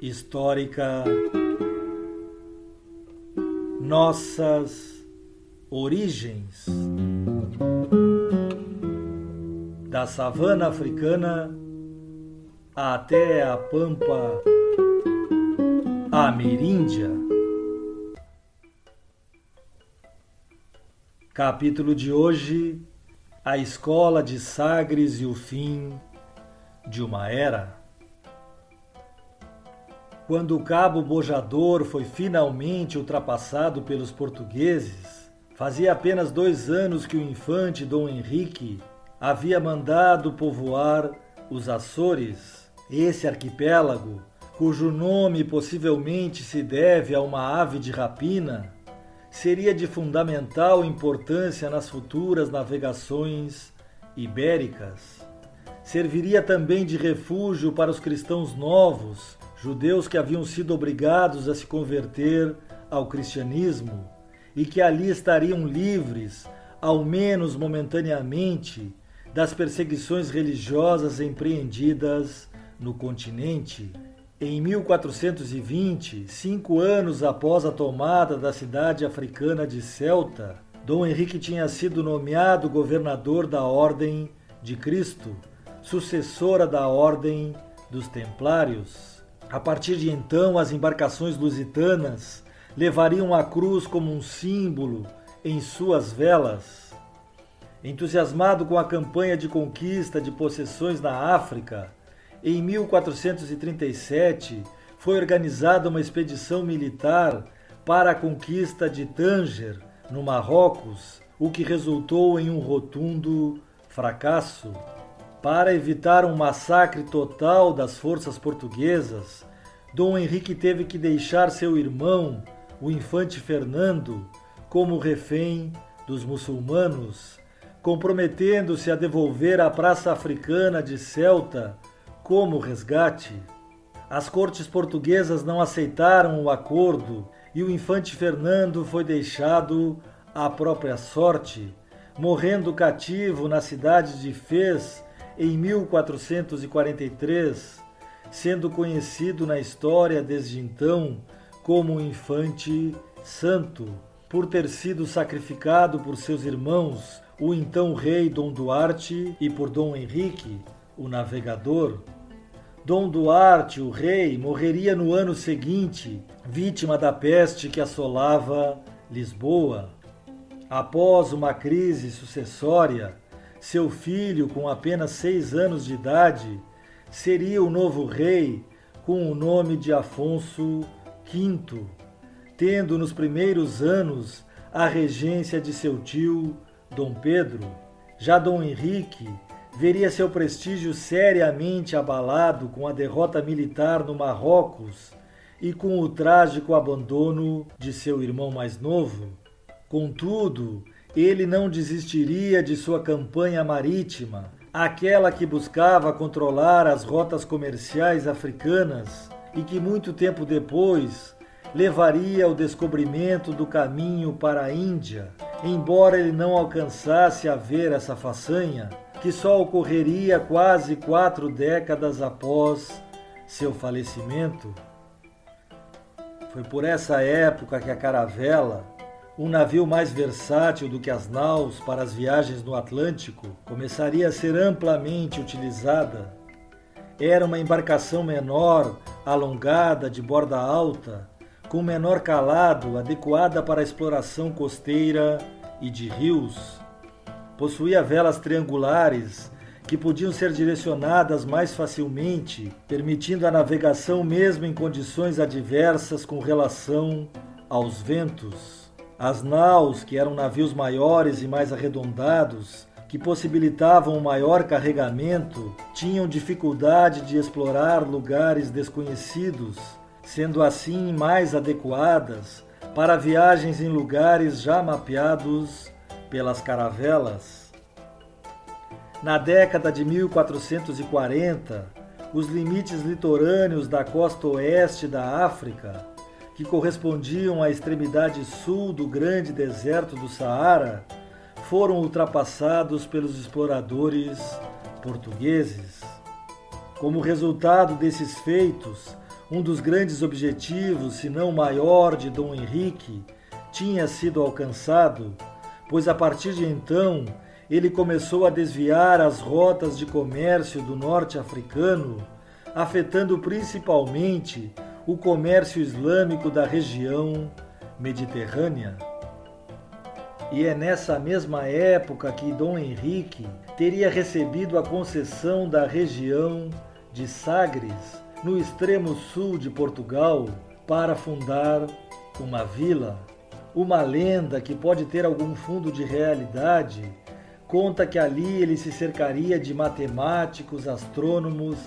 Histórica Nossas Origens da savana africana até a pampa ameríndia. Capítulo de hoje: A escola de Sagres e o fim de uma era. Quando o Cabo Bojador foi finalmente ultrapassado pelos portugueses, fazia apenas dois anos que o infante Dom Henrique havia mandado povoar os Açores, esse arquipélago, cujo nome possivelmente se deve a uma ave de rapina, seria de fundamental importância nas futuras navegações ibéricas. Serviria também de refúgio para os cristãos novos judeus que haviam sido obrigados a se converter ao cristianismo e que ali estariam livres, ao menos momentaneamente, das perseguições religiosas empreendidas no continente. Em 1420, cinco anos após a tomada da cidade africana de Celta, Dom Henrique tinha sido nomeado governador da Ordem de Cristo, sucessora da Ordem dos Templários. A partir de então, as embarcações lusitanas levariam a cruz como um símbolo em suas velas. Entusiasmado com a campanha de conquista de possessões na África, em 1437 foi organizada uma expedição militar para a conquista de Tanger, no Marrocos, o que resultou em um rotundo fracasso. Para evitar um massacre total das forças portuguesas, Dom Henrique teve que deixar seu irmão, o infante Fernando, como refém dos muçulmanos, comprometendo-se a devolver a praça africana de Celta como resgate. As cortes portuguesas não aceitaram o acordo e o infante Fernando foi deixado à própria sorte, morrendo cativo na cidade de Fez em 1443, sendo conhecido na história desde então como infante santo, por ter sido sacrificado por seus irmãos, o então rei Dom Duarte, e por Dom Henrique, o navegador. Dom Duarte, o rei, morreria no ano seguinte, vítima da peste que assolava Lisboa. Após uma crise sucessória, seu filho, com apenas seis anos de idade, seria o novo rei com o nome de Afonso V, tendo nos primeiros anos a regência de seu tio, Dom Pedro. Já Dom Henrique veria seu prestígio seriamente abalado com a derrota militar no Marrocos e com o trágico abandono de seu irmão mais novo. Contudo, ele não desistiria de sua campanha marítima, aquela que buscava controlar as rotas comerciais africanas e que muito tempo depois levaria ao descobrimento do caminho para a Índia, embora ele não alcançasse a ver essa façanha, que só ocorreria quase quatro décadas após seu falecimento. Foi por essa época que a caravela, um navio mais versátil do que as naus para as viagens no Atlântico começaria a ser amplamente utilizada. Era uma embarcação menor, alongada, de borda alta, com menor calado, adequada para a exploração costeira e de rios. Possuía velas triangulares que podiam ser direcionadas mais facilmente, permitindo a navegação mesmo em condições adversas com relação aos ventos. As naus, que eram navios maiores e mais arredondados, que possibilitavam um maior carregamento, tinham dificuldade de explorar lugares desconhecidos, sendo assim mais adequadas para viagens em lugares já mapeados pelas caravelas. Na década de 1440, os limites litorâneos da costa oeste da África, que correspondiam à extremidade sul do grande deserto do Saara, foram ultrapassados pelos exploradores portugueses. Como resultado desses feitos, um dos grandes objetivos, se não maior, de Dom Henrique tinha sido alcançado, pois a partir de então ele começou a desviar as rotas de comércio do norte africano, afetando principalmente o comércio islâmico da região mediterrânea. E é nessa mesma época que Dom Henrique teria recebido a concessão da região de Sagres, no extremo sul de Portugal, para fundar uma vila. Uma lenda que pode ter algum fundo de realidade conta que ali ele se cercaria de matemáticos, astrônomos,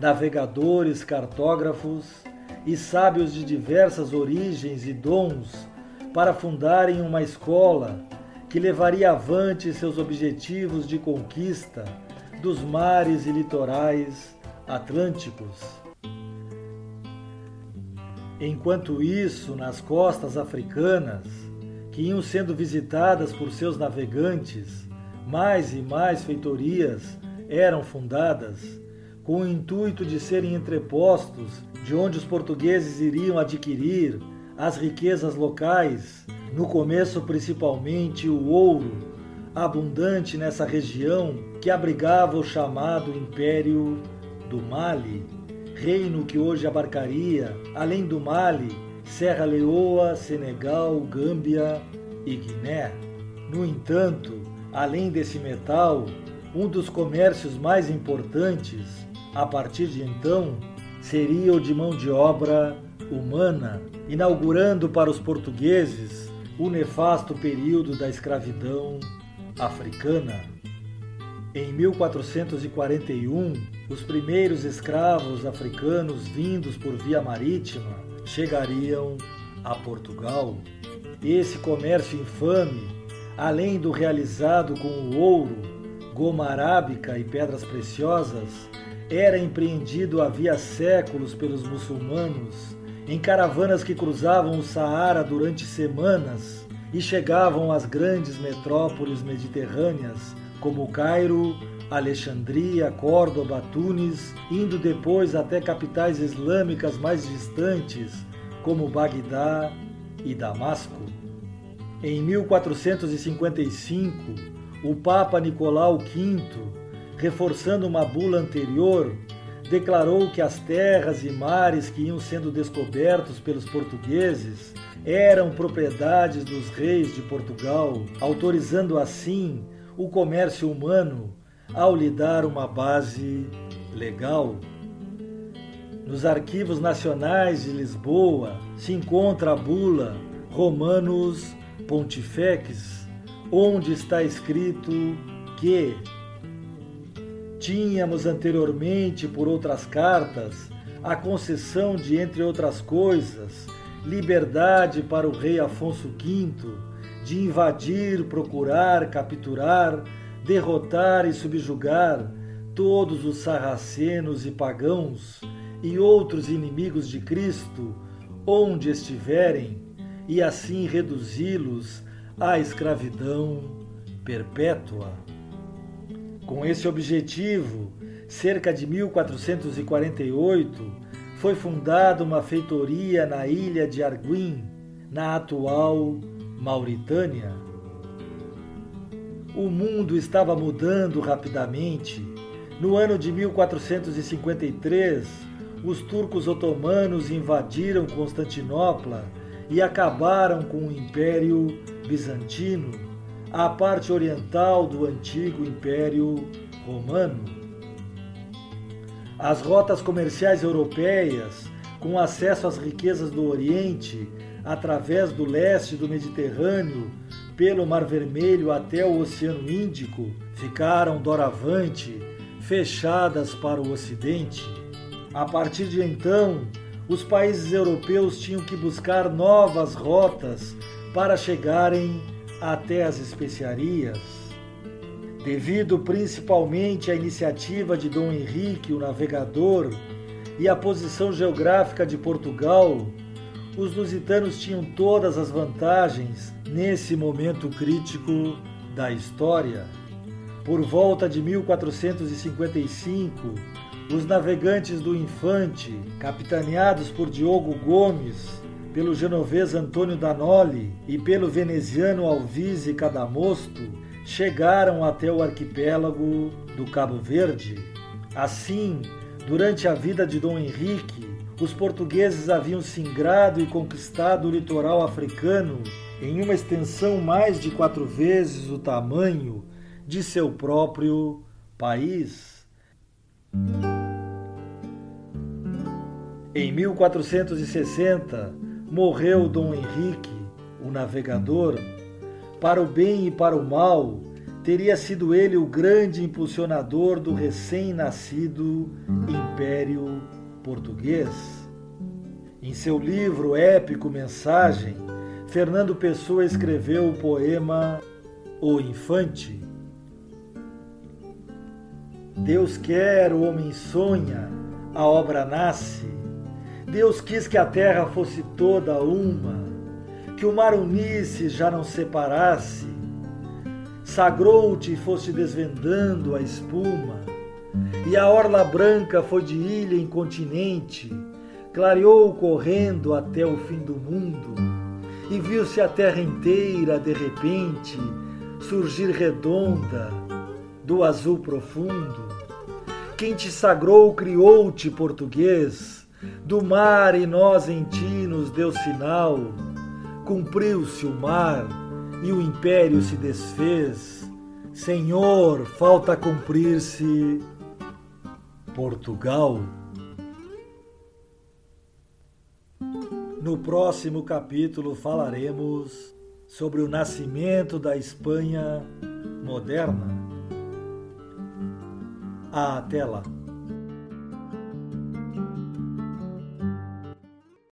navegadores, cartógrafos e sábios de diversas origens e dons para fundarem uma escola que levaria avante seus objetivos de conquista dos mares e litorais atlânticos. Enquanto isso, nas costas africanas, que iam sendo visitadas por seus navegantes, mais e mais feitorias eram fundadas com o intuito de serem entrepostos de onde os portugueses iriam adquirir as riquezas locais, no começo principalmente o ouro, abundante nessa região que abrigava o chamado Império do Mali, reino que hoje abarcaria, além do Mali, Serra Leoa, Senegal, Gâmbia e Guiné. No entanto, Além desse metal, um dos comércios mais importantes, a partir de então, seria o de mão de obra humana, inaugurando para os portugueses o nefasto período da escravidão africana. Em 1441, os primeiros escravos africanos vindos por via marítima chegariam a Portugal. Esse comércio infame além do realizado com o ouro, goma arábica e pedras preciosas, era empreendido havia séculos pelos muçulmanos em caravanas que cruzavam o Saara durante semanas e chegavam às grandes metrópoles mediterrâneas como Cairo, Alexandria, Córdoba, Tunis, indo depois até capitais islâmicas mais distantes como Bagdá e Damasco. Em 1455, o Papa Nicolau V, reforçando uma bula anterior, declarou que as terras e mares que iam sendo descobertos pelos portugueses eram propriedades dos reis de Portugal, autorizando assim o comércio humano ao lhe dar uma base legal. Nos arquivos nacionais de Lisboa se encontra a bula Romanos Pontifex, onde está escrito que tínhamos anteriormente, por outras cartas, a concessão de, entre outras coisas, liberdade para o rei Afonso V de invadir, procurar, capturar, derrotar e subjugar todos os sarracenos e pagãos e outros inimigos de Cristo, onde estiverem, e assim reduzi-los à escravidão perpétua. Com esse objetivo, cerca de 1448, foi fundada uma feitoria na ilha de Arguim, na atual Mauritânia. O mundo estava mudando rapidamente. No ano de 1453, os turcos otomanos invadiram Constantinopla e acabaram com o Império Bizantino, a parte oriental do antigo Império Romano. As rotas comerciais europeias, com acesso às riquezas do Oriente através do leste do Mediterrâneo, pelo Mar Vermelho até o Oceano Índico ficaram doravante fechadas para o Ocidente. A partir de então, os países europeus tinham que buscar novas rotas para chegarem até as especiarias. Devido principalmente à iniciativa de Dom Henrique, o navegador, e à posição geográfica de Portugal, os lusitanos tinham todas as vantagens nesse momento crítico da história. Por volta de 1455, os navegantes do Infante, capitaneados por Diogo Gomes, pelo genovês Antônio Danoli e pelo veneziano Alvise Cadamosto, chegaram até o arquipélago do Cabo Verde. Assim, durante a vida de Dom Henrique, os portugueses haviam singrado e conquistado o litoral africano em uma extensão mais de quatro vezes o tamanho de seu próprio país. Em 1460, morreu Dom Henrique, o navegador. Para o bem e para o mal, teria sido ele o grande impulsionador do recém-nascido Império português. Em seu livro épico Mensagem, Fernando Pessoa escreveu o poema O Infante. Deus quer, o homem sonha, a obra nasce. Deus quis que a terra fosse toda uma, que o mar unisse, já não separasse. Sagrou-te e foste desvendando a espuma e a orla branca foi de ilha em continente, clareou correndo até o fim do mundo, e viu-se a terra inteira de repente surgir redonda do azul profundo. Quem te sagrou criou-te português, do mar e nós em ti nos deu sinal. Cumpriu-se o mar e o império se desfez. Senhor, falta cumprir-se Portugal. No próximo capítulo falaremos sobre o nascimento da Espanha moderna. Até lá!